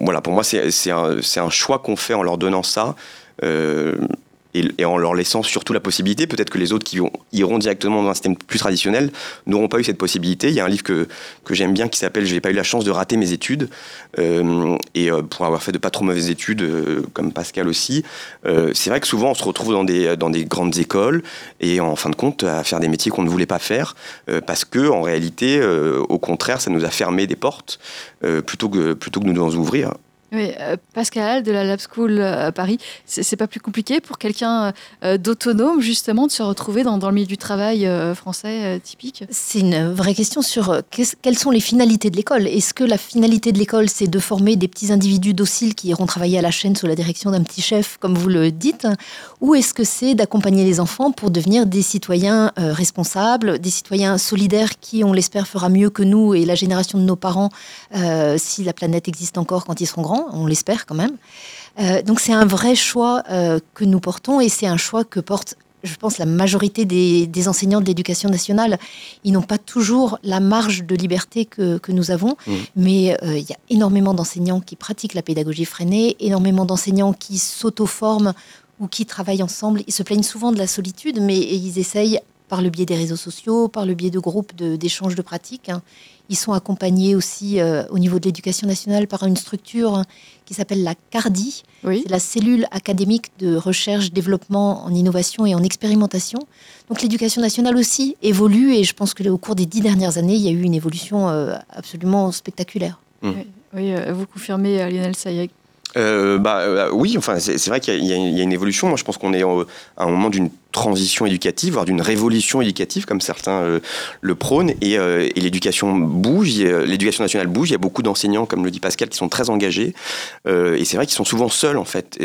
voilà, pour moi, c'est un, un, choix qu'on fait en leur donnant ça. Et, en leur laissant surtout la possibilité, peut-être que les autres qui iront directement dans un système plus traditionnel n'auront pas eu cette possibilité. Il y a un livre que, j'aime bien qui s'appelle J'ai pas eu la chance de rater mes études, euh, et euh, pour avoir fait de pas trop mauvaises études, euh, comme Pascal aussi, c'est vrai que souvent on se retrouve dans des, grandes écoles et en fin de compte à faire des métiers qu'on ne voulait pas faire, parce que en réalité, au contraire, ça nous a fermé des portes plutôt, que, plutôt nous en ouvrir. Oui, euh, Pascal de la Lab School euh, à Paris, c'est pas plus compliqué pour quelqu'un euh, d'autonome justement de se retrouver dans, le milieu du travail français typique? C'est une vraie question sur quelles sont les finalités de l'école? Est-ce que la finalité de l'école c'est de former des petits individus dociles qui iront travailler à la chaîne sous la direction d'un petit chef, comme vous le dites, ou est-ce que c'est d'accompagner les enfants pour devenir des citoyens responsables, des citoyens solidaires qui, on l'espère, fera mieux que nous et la génération de nos parents si la planète existe encore quand ils seront grands? On l'espère quand même. Euh, donc c'est un vrai choix euh, que nous portons et c'est un choix que porte, je pense, la majorité des, enseignants de l'éducation nationale. Ils n'ont pas toujours la marge de liberté que, nous avons, mmh. mais euh, il y a énormément d'enseignants qui pratiquent la pédagogie freinée, énormément d'enseignants qui s'auto-forment ou qui travaillent ensemble. Ils se plaignent souvent de la solitude, mais ils essayent par le biais des réseaux sociaux, par le biais de groupes d'échanges de, pratiques. Hein. Ils sont accompagnés aussi euh, au niveau de l'éducation nationale par une structure hein, qui s'appelle la CARDI. C'est la cellule académique de recherche, développement en innovation et en expérimentation. Donc l'éducation nationale aussi évolue et je pense que au cours des dix dernières années, il y a eu une évolution euh, absolument spectaculaire. Mmh. Oui, euh, vous confirmez, Lionel Sayek bah, oui, enfin, c'est vrai qu'il y, a une évolution. Moi, je pense qu'on est à un moment d'une transition éducative, voire d'une révolution éducative, comme certains euh, le prônent. Et, euh, et l'éducation bouge, l'éducation nationale bouge. Il y a beaucoup d'enseignants, comme le dit Pascal, qui sont très engagés. Euh, et c'est vrai qu'ils sont souvent seuls, en fait.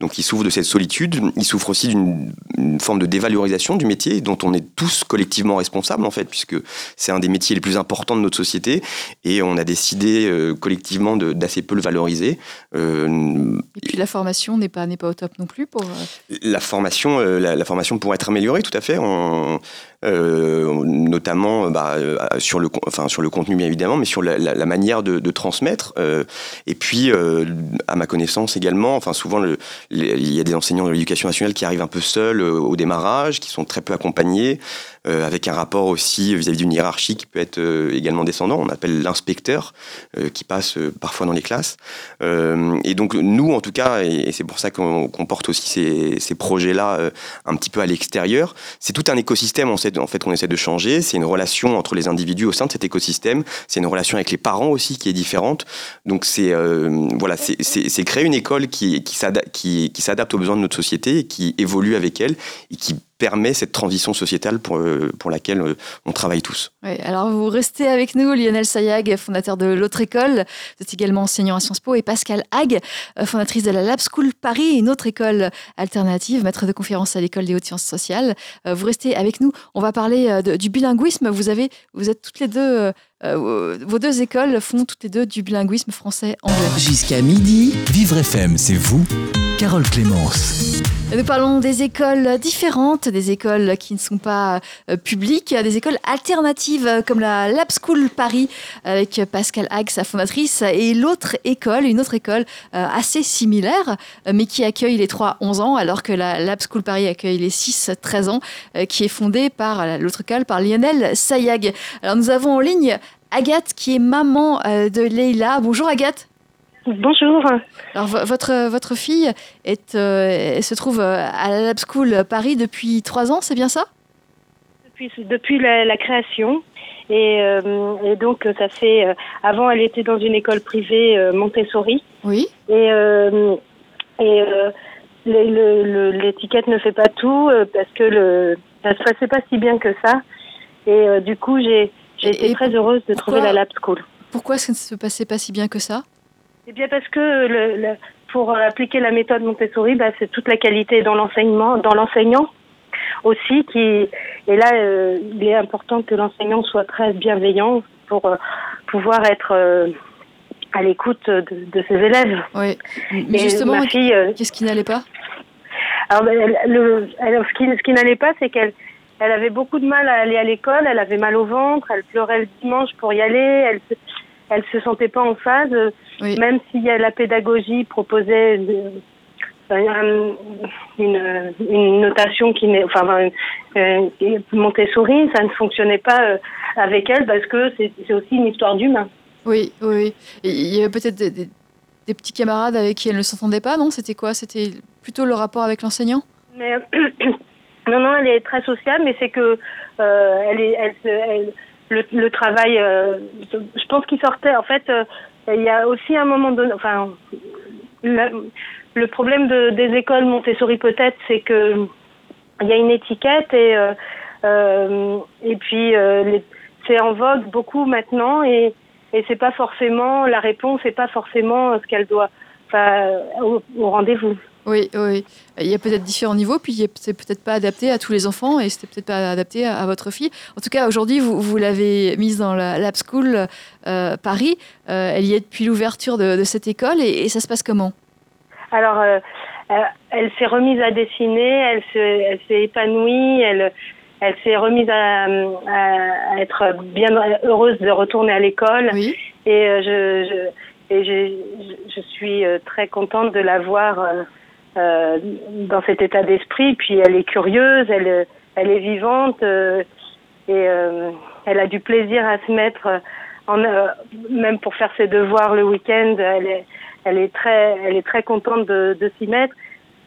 donc, ils souffrent de cette solitude. Ils souffrent aussi d'une forme de dévalorisation du métier, dont on est tous collectivement responsables, en fait, puisque c'est un des métiers les plus importants de notre société. Et on a décidé collectivement d'assez peu le valoriser. et puis, la formation n'est pas, pas au top non plus pour... La formation, la la formation pourrait être améliorée, tout à fait, euh, notamment bah, euh, sur, le, enfin, sur le contenu bien évidemment, mais sur la, manière de, transmettre. Euh, et puis, à ma connaissance également, enfin, souvent, il y a des enseignants de l'éducation nationale qui arrivent un peu seuls au démarrage, qui sont très peu accompagnés. Euh, avec un rapport aussi vis-à-vis d'une hiérarchie qui peut être euh, également descendant. On appelle l'inspecteur euh, qui passe parfois dans les classes. et donc nous, en tout cas, et, c'est pour ça qu'on porte aussi ces, ces projets-là un petit peu à l'extérieur, c'est tout un écosystème en fait, en fait qu'on essaie de changer. C'est une relation entre les individus au sein de cet écosystème. C'est une relation avec les parents aussi qui est différente. Donc c'est voilà, c'est créer une école qui, qui s'adapte aux besoins de notre société et qui évolue avec elle et qui permet cette transition sociétale pour, euh, pour laquelle euh, on travaille tous. Oui, alors vous restez avec nous, Lionel Sayag, fondateur de l'autre école. Vous êtes également enseignant à Sciences Po et Pascal Hague, euh, fondatrice de la Lab School Paris, une autre école alternative, maître de conférence à l'école des hautes sciences sociales. Vous restez avec nous. On va parler du bilinguisme. Vous avez, vous êtes toutes les deux, vos deux écoles font toutes les deux du bilinguisme français-anglais. Jusqu'à midi, Vivre FM, c'est vous, Carole Clémence. Nous parlons des écoles différentes, des écoles qui ne sont pas euh, publiques, des écoles alternatives euh, comme la Lab School Paris avec Pascal Hague, sa fondatrice, et l'autre école, une autre école euh, assez similaire, mais qui accueille les 3-11 ans, alors que la Lab School Paris accueille les 6-13 ans, qui est fondée par l'autre école, par Lionel Sayag. Alors nous avons en ligne Agathe qui est maman de Leila. Bonjour Agathe. Bonjour. Alors votre votre fille est, euh, se trouve euh, à la Lab School Paris depuis trois ans, c'est bien ça? Depuis depuis la, création et, euh, et, donc ça fait avant elle était dans une école privée Montessori. Oui. Et et l'étiquette ne fait pas tout parce que le ça se passait pas si bien que ça et du coup j'ai j'ai été très heureuse de trouver la Lab School. Pourquoi ça ne se passait pas si bien que ça? Eh bien parce que le, pour appliquer la méthode Montessori, bah, c'est toute la qualité dans l'enseignement, dans l'enseignant aussi qui et là euh, il est important que l'enseignant soit très bienveillant pour euh, pouvoir être euh, à l'écoute de, ses élèves. Oui. Mais justement, qu'est-ce qui n'allait pas? Alors, ben, le, ce qui, ce qui n'allait pas, c'est qu'elle elle avait beaucoup de mal à aller à l'école, elle avait mal au ventre, elle pleurait le dimanche pour y aller, elle elle se sentait pas en phase, même si la pédagogie proposait une, une, notation qui n'est, enfin, Montessori, ça ne fonctionnait pas avec elle parce que c'est aussi une histoire d'humain. Oui, oui. il y avait peut-être des, des, petits camarades avec qui elle ne s'entendait pas, non? C'était quoi? C'était plutôt le rapport avec l'enseignant? Mais, (coughs) Non, non, elle est très sociable, mais c'est que euh, elle est, elle, le, le, travail, euh, je pense qu'il sortait. En fait, euh, il y a aussi un moment donné, enfin, le problème de, des écoles Montessori peut-être, c'est que il y a une étiquette et et puis c'est en vogue beaucoup maintenant et et c'est pas forcément la réponse, c'est pas forcément ce qu'elle doit, au, rendez-vous. Oui, oui. Il y a peut-être différents niveaux, puis c'est peut-être pas adapté à tous les enfants et c'était peut-être pas adapté à, votre fille. En tout cas, aujourd'hui, vous, vous l'avez mise dans la Lab School euh, Paris. Euh, elle y est depuis l'ouverture de, cette école et, ça se passe comment? Alors, euh, elle s'est remise à dessiner, elle s'est épanouie, elle, elle s'est remise à, être bien heureuse de retourner à l'école. Oui. Et je, je, et je, je, suis très contente de la voir euh, dans cet état d'esprit. Puis elle est curieuse, elle, est vivante et elle a du plaisir à se mettre en, même pour faire ses devoirs le week-end. Elle est, très, elle est très contente de, s'y mettre.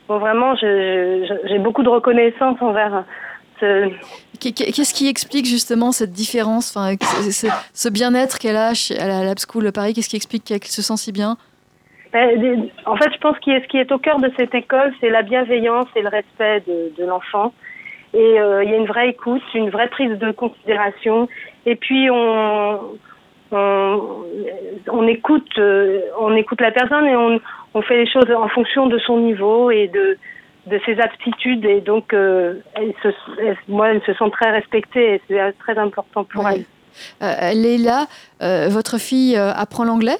Bon, vraiment, j'ai beaucoup de reconnaissance envers Qu'est-ce qui explique justement cette différence, ce, bien-être qu'elle a à la Lab School Paris? Qu'est-ce qui explique qu'elle se sent si bien? En fait, je pense que ce qui est au cœur de cette école, c'est la bienveillance et le respect de, l'enfant. Et euh, il y a une vraie écoute, une vraie prise de considération. Et puis on, on, écoute, euh, on écoute la personne et on, on fait les choses en fonction de son niveau et de de ses aptitudes et donc euh, se, moi elle se sent très respectée et c'est très important pour elle. Euh, Léla, votre fille apprend l'anglais?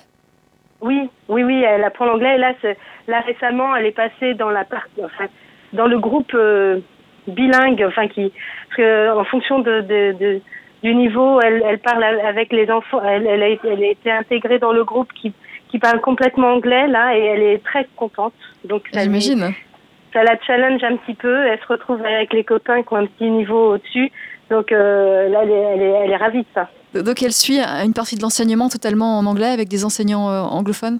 Oui, oui, oui, elle apprend l'anglais. Là, là récemment, elle est passée dans la enfin, dans le groupe bilingue, enfin qui, que, en fonction de, de, de du niveau, elle, elle, parle avec les enfants. Elle, elle, a, elle a été intégrée dans le groupe qui qui parle complètement anglais là et elle est très contente. Donc j'imagine ça la challenge un petit peu. Elle se retrouve avec les copains qui ont un petit niveau au-dessus. Donc euh, là, elle est, elle, est, ravie de ça. Donc elle suit une partie de l'enseignement totalement en anglais avec des enseignants euh, anglophones?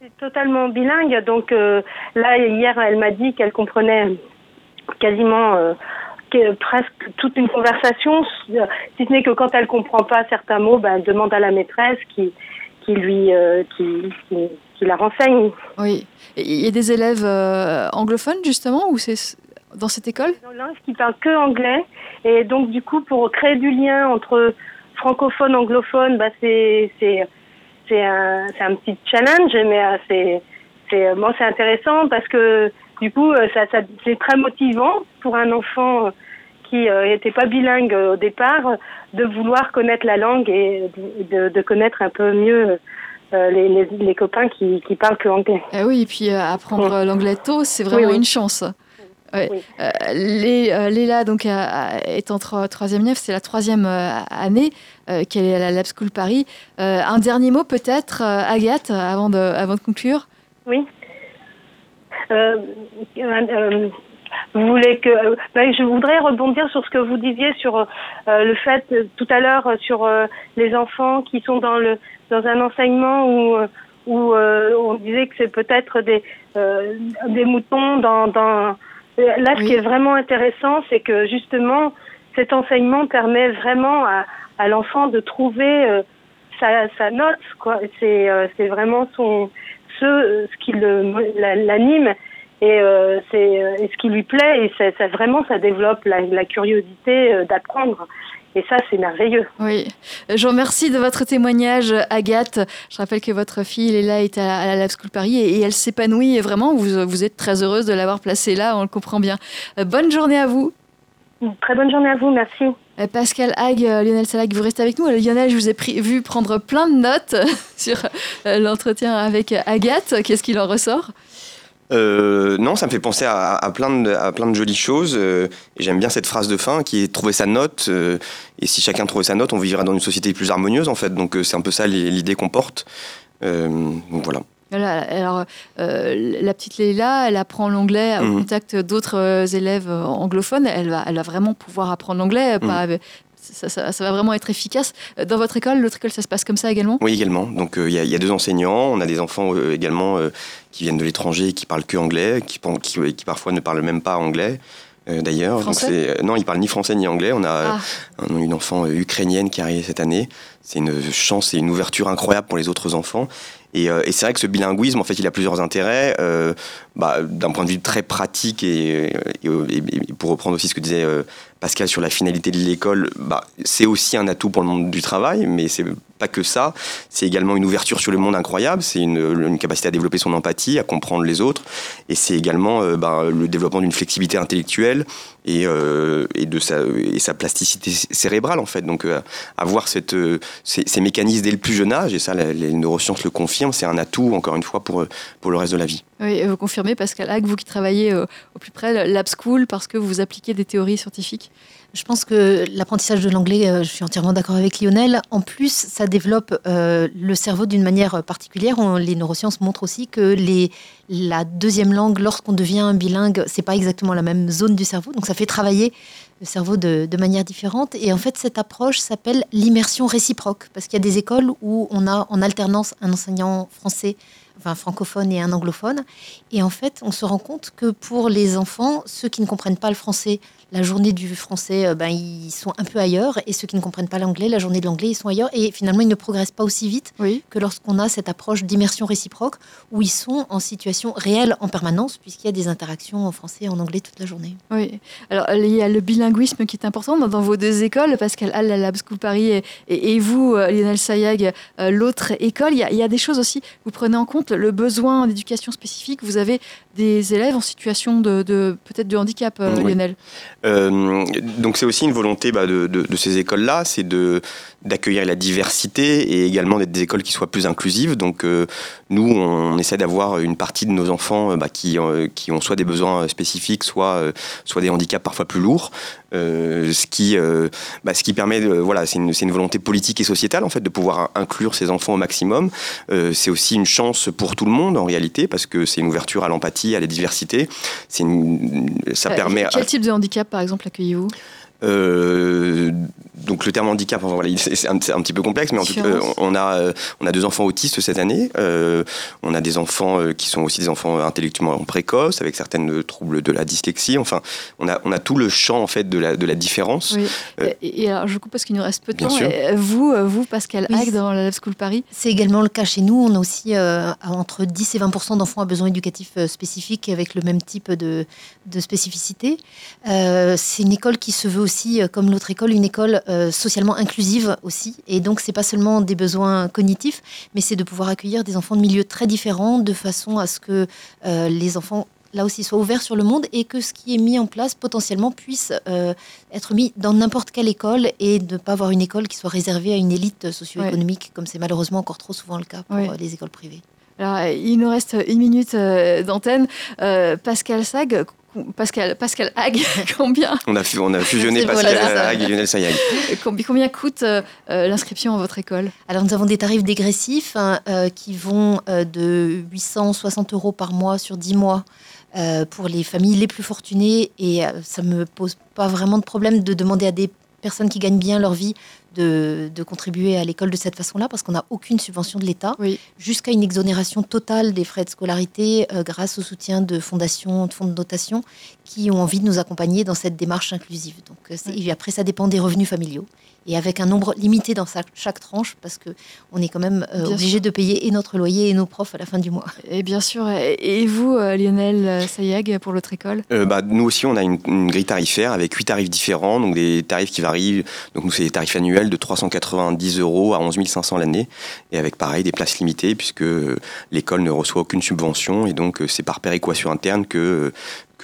C'est totalement bilingue. Donc euh, là, hier, elle m'a dit qu'elle comprenait quasiment presque toute une conversation, si ce n'est que quand elle comprend pas certains mots, ben, elle demande à la maîtresse qui, qui lui qui, qui la renseigne. Oui. Il y a des élèves euh, anglophones, justement, ou c'est dans cette école? Non, qui parlent que anglais. Et donc, du coup, pour créer du lien entre francophone, anglophone, bah, c'est, un, petit challenge, mais euh, c'est, c'est, moi, c'est intéressant parce que, du coup, euh, ça, ça, c'est très motivant pour un enfant qui n'était pas bilingue au départ, de vouloir connaître la langue et de, de connaître un peu mieux euh, les, les, copains qui, qui parlent que anglais. Eh oui, et puis euh, apprendre l'anglais tôt, c'est vraiment une chance. Ouais. Euh, Léla donc est en troisième neuf, c'est la troisième année qu'elle est à la Lab School Paris. un dernier mot peut-être, Agathe, avant de, avant de conclure? Oui. vous voulez que ben, je voudrais rebondir sur ce que vous disiez sur le fait tout à l'heure sur les enfants qui sont dans le dans un enseignement où, où euh, on disait que c'est peut-être des, euh, des moutons dans, dans... Là, ce qui est vraiment intéressant, c'est que justement, cet enseignement permet vraiment à, à l'enfant de trouver euh, sa, sa, note. Quoi. C'est, c'est vraiment son, ce, ce qui l'anime et c'est ce qui lui plaît et ça, ça vraiment ça développe la, la curiosité d'apprendre. Et ça, c'est merveilleux. Oui. Je vous remercie de votre témoignage, Agathe. Je rappelle que votre fille, Léla, est à la Lab School Paris et, elle s'épanouit vraiment. Vous, vous êtes très heureuse de l'avoir placée là, on le comprend bien. Euh, bonne journée à vous. Très bonne journée à vous, merci. Euh, Pascal Hague, euh, Lionel Salag, vous restez avec nous. Lionel, je vous ai vu prendre plein de notes (laughs) sur l'entretien avec Agathe. Qu'est-ce qu'il en ressort? Euh, non, ça me fait penser à, plein, de, jolies choses. Euh, j'aime bien cette phrase de fin qui est trouver sa note. Euh, et si chacun trouvait sa note, on vivrait dans une société plus harmonieuse, en fait. Donc c'est un peu ça l'idée qu'on porte. voilà. Alors, euh, la petite Leila, elle apprend l'anglais au mhm. contact d'autres euh, élèves anglophones. Elle va, elle va vraiment pouvoir apprendre l'anglais. Mhm. Ça, va vraiment être efficace. Dans votre école, l'autre école, ça se passe comme ça également? Oui, également. Donc il y, a deux enseignants. On a des enfants également qui viennent de l'étranger qui parlent que anglais, qui, qui, qui, parfois ne parlent même pas anglais. D'ailleurs, non, ils parlent ni français ni anglais. On a ah. une enfant ukrainienne qui est arrivée cette année. C'est une chance et une ouverture incroyable pour les autres enfants. Euh, et, c'est vrai que ce bilinguisme, en fait, il a plusieurs intérêts. Euh, bah, d'un point de vue très pratique et, pour reprendre aussi ce que disait euh, Pascal sur la finalité de l'école, bah, c'est aussi un atout pour le monde du travail, mais c'est pas que ça. C'est également une ouverture sur le monde incroyable. C'est une, capacité à développer son empathie, à comprendre les autres, et c'est également bah, le développement d'une flexibilité intellectuelle et, et de sa, et sa plasticité cérébrale en fait. Donc avoir cette, ces, ces, mécanismes dès le plus jeune âge, et ça les neurosciences le confirment c'est un atout, encore une fois, pour, pour le reste de la vie. Oui, vous confirmez, Pascal Hague, vous qui travaillez euh, au plus près, Lab School, parce que vous appliquez des théories scientifiques je pense que l'apprentissage de l'anglais, euh, je suis entièrement d'accord avec Lionel. En plus, ça développe euh, le cerveau d'une manière particulière. les neurosciences montrent aussi que la deuxième langue, lorsqu'on devient bilingue, c'est pas exactement la même zone du cerveau. Donc ça fait travailler le cerveau de manière différente. Et en fait, cette approche s'appelle l'immersion réciproque, parce qu'il y a des écoles où on a en alternance un enseignant français enfin francophone et un anglophone. Et en fait, on se rend compte que pour les enfants, ceux qui ne comprennent pas le français, la journée du français, euh, ben, ils sont un peu ailleurs. Et ceux qui ne comprennent pas l'anglais, la journée de l'anglais, ils sont ailleurs. Et finalement, ils ne progressent pas aussi vite que lorsqu'on a cette approche d'immersion réciproque, où ils sont en situation réelle en permanence, puisqu'il y a des interactions en français et en anglais toute la journée. Oui. Alors, il y a le bilinguisme qui est important dans vos deux écoles, Pascal Hall, la Lab School Paris, et, et, vous, euh, Lionel Sayag, euh, l'autre école. Il y, a, il y a des choses aussi, vous prenez en compte le besoin d'éducation spécifique. Vous avez des élèves en situation de, peut-être de handicap, Lionel. Euh, donc c'est aussi une volonté bah, de, ces écoles-là, c'est de d'accueillir la diversité et également d'être des écoles qui soient plus inclusives. Donc euh, nous, on, essaie d'avoir une partie de nos enfants euh, bah, qui, qui ont soit des besoins spécifiques, soit, soit des handicaps parfois plus lourds. ce, qui, bah, ce qui permet, de, voilà, c'est une, une, volonté politique et sociétale en fait de pouvoir inclure ces enfants au maximum. c'est aussi une chance pour tout le monde en réalité parce que c'est une ouverture à l'empathie, à la diversité. C'est ça permet. Quel type de handicap par exemple, accueillez-vous? Donc le terme handicap, voilà, c'est un, petit peu complexe, mais en tout cas, on a euh, on a deux enfants autistes cette année. Euh, on a des enfants qui sont aussi des enfants intellectuellement précoces, avec certaines troubles de la dyslexie. Enfin, on a on a tout le champ en fait de la de la différence. Et, alors je coupe parce qu'il nous reste peu de temps. vous vous Pascal oui, dans la Love School Paris, c'est également le cas chez nous. On a aussi entre 10 et 20 d'enfants à besoins éducatifs spécifiques avec le même type de de spécificité. c'est une école qui se veut aussi aussi, euh, comme l'autre école, une école euh, socialement inclusive aussi. Et donc, c'est pas seulement des besoins cognitifs, mais c'est de pouvoir accueillir des enfants de milieux très différents, de façon à ce que euh, les enfants là aussi soient ouverts sur le monde et que ce qui est mis en place potentiellement puisse être mis dans n'importe quelle école et de ne pas avoir une école qui soit réservée à une élite socio-économique, comme c'est malheureusement encore trop souvent le cas pour les écoles privées. Alors, il nous reste une minute d'antenne. Pascal Sag, Pascal, Pascal Hague, (laughs) combien on a, on a fusionné Pascal Hague et Lionel Sayag. Combien coûte euh, euh, l'inscription à votre école? Alors nous avons des tarifs dégressifs hein, euh, qui vont de 860 euros par mois sur 10 mois pour les familles les plus fortunées. Et ça ne me pose pas vraiment de problème de demander à des personnes qui gagnent bien leur vie de, contribuer à l'école de cette façon-là, parce qu'on n'a aucune subvention de l'État, jusqu'à une exonération totale des frais de scolarité euh, grâce au soutien de fondations, de fonds de dotation qui ont envie de nous accompagner dans cette démarche inclusive. Donc, euh, après, ça dépend des revenus familiaux et avec un nombre limité dans chaque tranche parce que on est quand même euh, obligé de payer et notre loyer et nos profs à la fin du mois. Et bien sûr. Et vous, Lionel Sayag, pour l'autre école? Bah, Nous aussi, on a une, une, grille tarifaire avec huit tarifs différents, donc des tarifs qui varient. Donc nous, c'est des tarifs annuels de 390 euros à 11 500 l'année, et avec pareil des places limitées, puisque l'école ne reçoit aucune subvention, et donc euh, c'est par péréquation interne que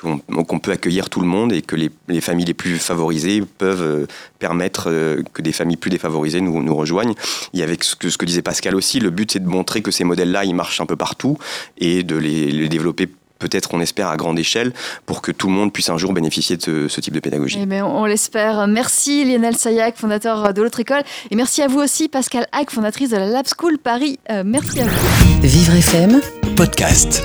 qu'on peut accueillir tout le monde et que les, familles les plus favorisées peuvent euh, permettre euh, que des familles plus défavorisées nous, nous rejoignent. Et avec ce que, ce que disait Pascal aussi, le but c'est de montrer que ces modèles-là, ils marchent un peu partout et de les, les développer peut-être on espère à grande échelle pour que tout le monde puisse un jour bénéficier de ce, type de pédagogie. Eh ben, on l'espère. Merci Lionel Sayac, fondateur de l'autre école. Et merci à vous aussi Pascal Hack, fondatrice de la Lab School Paris. Euh, merci à vous. Vivre FM podcast.